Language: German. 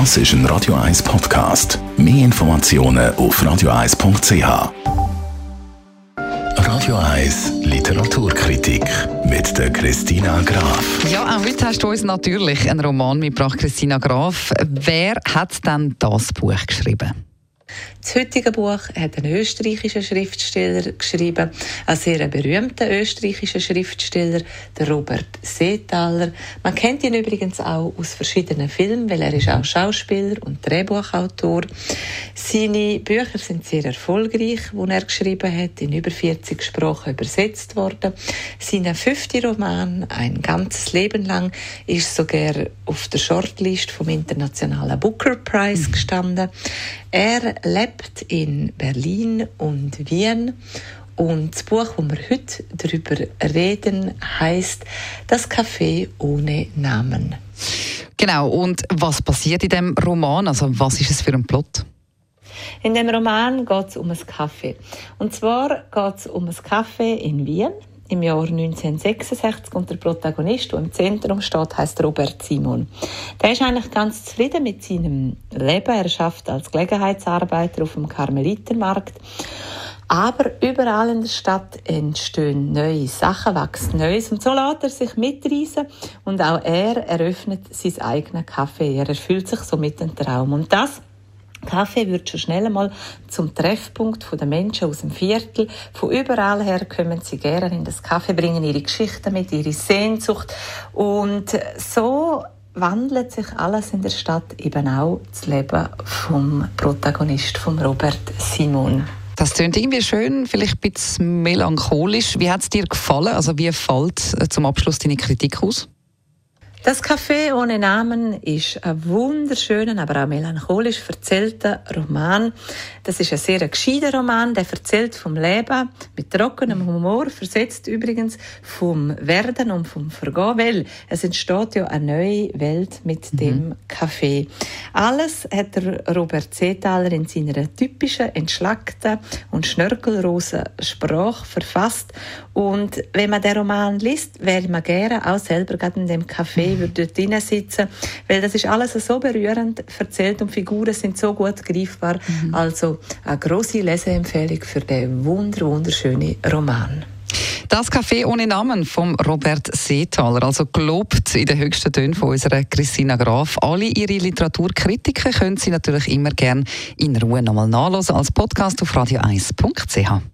Das ist ein Radio 1 Podcast. Mehr Informationen auf radio1.ch. Radio 1 Literaturkritik mit der Christina Graf. Ja, auch heute hast du uns natürlich einen Roman mitgebracht, Christina Graf. Wer hat denn das Buch geschrieben? Das heutige Buch hat ein österreichischer Schriftsteller geschrieben, ein sehr berühmter österreichischer Schriftsteller, der Robert Seethaler. Man kennt ihn übrigens auch aus verschiedenen Filmen, weil er ist auch Schauspieler und Drehbuchautor. Seine Bücher sind sehr erfolgreich, die er geschrieben hat, in über 40 Sprachen übersetzt worden. Sein fünfter Roman, ein ganzes Leben lang, ist sogar auf der Shortlist vom internationalen Booker Prize gestanden. Er lebt in Berlin und Wien und das Buch, wo wir heute darüber reden, heißt Das Café ohne Namen. Genau. Und was passiert in dem Roman? Also was ist es für ein Plot? In dem Roman geht es um ein Café. Und zwar geht es um ein Café in Wien im Jahr 1966 und der Protagonist, der im Zentrum steht, heißt Robert Simon. Der ist eigentlich ganz zufrieden mit seinem Leben. Er schafft als Gelegenheitsarbeiter auf dem Karmelitermarkt. Aber überall in der Stadt entstehen neue Sachen, wächst Neues. Und so lässt er sich mitreisen und auch er eröffnet sein eigenes Café. Er erfüllt sich so mit dem Traum. Und das Kaffee wird schon schnell einmal zum Treffpunkt der Menschen aus dem Viertel. Von überall her kommen sie gerne in das Kaffee, bringen ihre Geschichten mit, ihre Sehnsucht. Und so wandelt sich alles in der Stadt eben auch das Leben vom Protagonist, vom Robert Simon. Das klingt irgendwie schön, vielleicht ein bisschen melancholisch. Wie hat es dir gefallen? Also wie fällt äh, zum Abschluss deine Kritik aus? Das Café ohne Namen ist ein wunderschöner, aber auch melancholisch erzählter Roman. Das ist ein sehr gescheiter Roman, der erzählt vom Leben mit trockenem Humor, versetzt übrigens vom Werden und vom Vergehen, weil es entsteht ja eine neue Welt mit mhm. dem Café. Alles hat der Robert Seethaler in seiner typischen, entschlackten und schnörkelrosen Sprache verfasst. Und wenn man den Roman liest, wäre man gerne auch selber gerade in dem Café ich würde dort sitzen, weil das ist alles so berührend erzählt und Figuren sind so gut greifbar. Mhm. Also eine große Leseempfehlung für den wunder wunderschönen Roman. Das Café ohne Namen von Robert Seethaler, also gelobt in den höchsten Tönen von unserer Christina Graf. Alle ihre Literaturkritiken können Sie natürlich immer gerne in Ruhe nochmal nachlesen als Podcast auf radio1.ch.